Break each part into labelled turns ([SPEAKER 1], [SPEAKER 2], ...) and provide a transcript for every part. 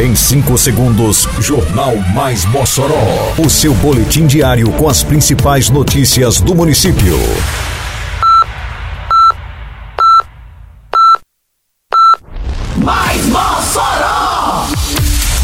[SPEAKER 1] Em 5 segundos, Jornal Mais Mossoró. O seu boletim diário com as principais notícias do município.
[SPEAKER 2] Mais Mossoró!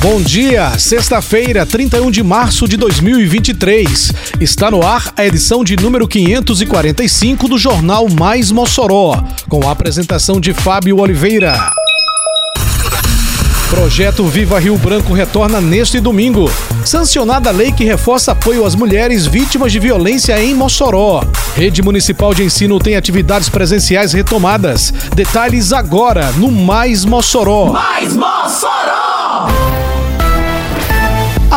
[SPEAKER 3] Bom dia, sexta-feira, 31 de março de 2023. Está no ar a edição de número 545 do Jornal Mais Mossoró, com a apresentação de Fábio Oliveira. Projeto Viva Rio Branco retorna neste domingo. Sancionada a lei que reforça apoio às mulheres vítimas de violência em Mossoró. Rede Municipal de Ensino tem atividades presenciais retomadas. Detalhes agora no Mais Mossoró.
[SPEAKER 2] Mais Mossoró!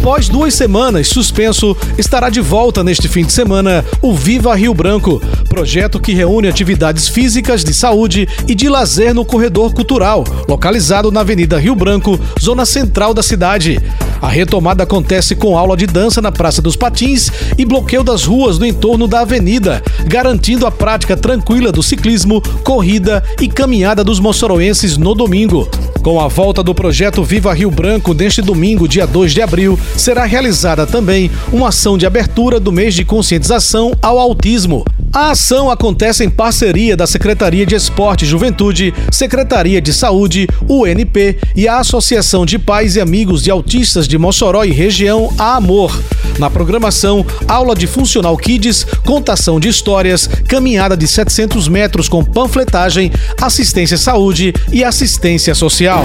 [SPEAKER 3] Após duas semanas suspenso, estará de volta neste fim de semana o Viva Rio Branco, projeto que reúne atividades físicas, de saúde e de lazer no corredor cultural, localizado na Avenida Rio Branco, zona central da cidade. A retomada acontece com aula de dança na Praça dos Patins e bloqueio das ruas no entorno da avenida, garantindo a prática tranquila do ciclismo, corrida e caminhada dos moçoroenses no domingo. Com a volta do projeto Viva Rio Branco neste domingo, dia 2 de abril, será realizada também uma ação de abertura do mês de conscientização ao autismo. A ação acontece em parceria da Secretaria de Esporte e Juventude, Secretaria de Saúde, UNP e a Associação de Pais e Amigos de Autistas de Mossoró e região A Amor. Na programação, aula de Funcional Kids, contação de histórias, caminhada de 700 metros com panfletagem, assistência à saúde e assistência social.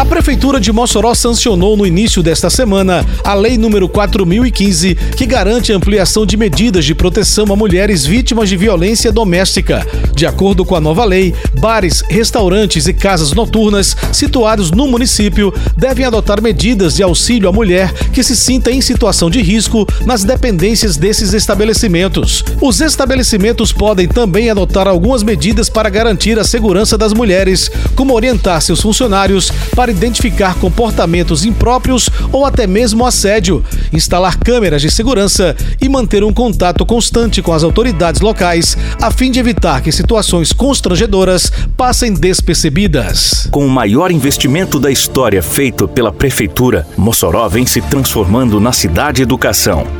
[SPEAKER 3] A Prefeitura de Mossoró sancionou no início desta semana a Lei número 4015, que garante a ampliação de medidas de proteção a mulheres vítimas de violência doméstica. De acordo com a nova lei, bares, restaurantes e casas noturnas situados no município devem adotar medidas de auxílio à mulher que se sinta em situação de risco nas dependências desses estabelecimentos. Os estabelecimentos podem também adotar algumas medidas para garantir a segurança das mulheres, como orientar seus funcionários para identificar comportamentos impróprios ou até mesmo assédio, instalar câmeras de segurança e manter um contato constante com as autoridades locais, a fim de evitar que situações constrangedoras passem despercebidas.
[SPEAKER 4] Com o maior investimento da história feito pela Prefeitura, Mossoró vem se transformando na cidade educação.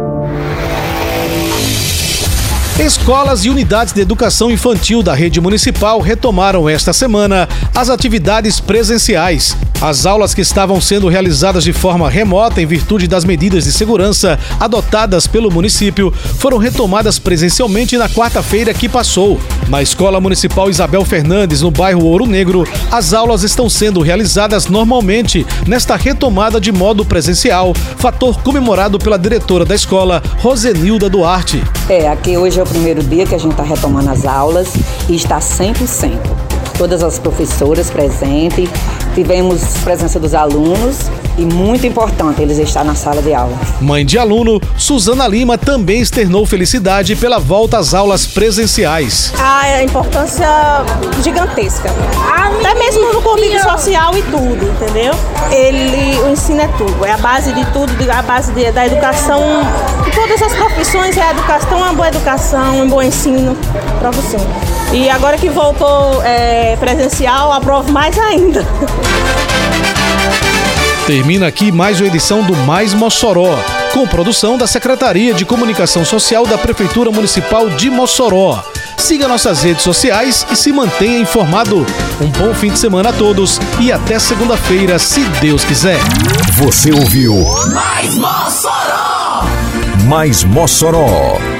[SPEAKER 3] Escolas e unidades de educação infantil da rede municipal retomaram esta semana as atividades presenciais. As aulas que estavam sendo realizadas de forma remota em virtude das medidas de segurança adotadas pelo município foram retomadas presencialmente na quarta-feira que passou. Na Escola Municipal Isabel Fernandes, no bairro Ouro Negro, as aulas estão sendo realizadas normalmente nesta retomada de modo presencial, fator comemorado pela diretora da escola, Rosenilda Duarte.
[SPEAKER 5] É, aqui hoje é o primeiro dia que a gente está retomando as aulas e está 100%. Todas as professoras presentes, tivemos presença dos alunos e muito importante eles estar na sala de aula.
[SPEAKER 3] Mãe de aluno, Suzana Lima também externou felicidade pela volta às aulas presenciais.
[SPEAKER 6] A importância gigantesca. Até mesmo no convívio social e tudo, entendeu? Ele, o ensino é tudo, é a base de tudo, a base de, da educação. De todas as profissões é a educação, uma boa educação, um bom ensino, profissão. E agora que voltou é, presencial, aprovo mais ainda.
[SPEAKER 3] Termina aqui mais uma edição do Mais Mossoró, com produção da Secretaria de Comunicação Social da Prefeitura Municipal de Mossoró. Siga nossas redes sociais e se mantenha informado. Um bom fim de semana a todos e até segunda-feira, se Deus quiser.
[SPEAKER 1] Você ouviu
[SPEAKER 2] Mais Mossoró!
[SPEAKER 1] Mais Mossoró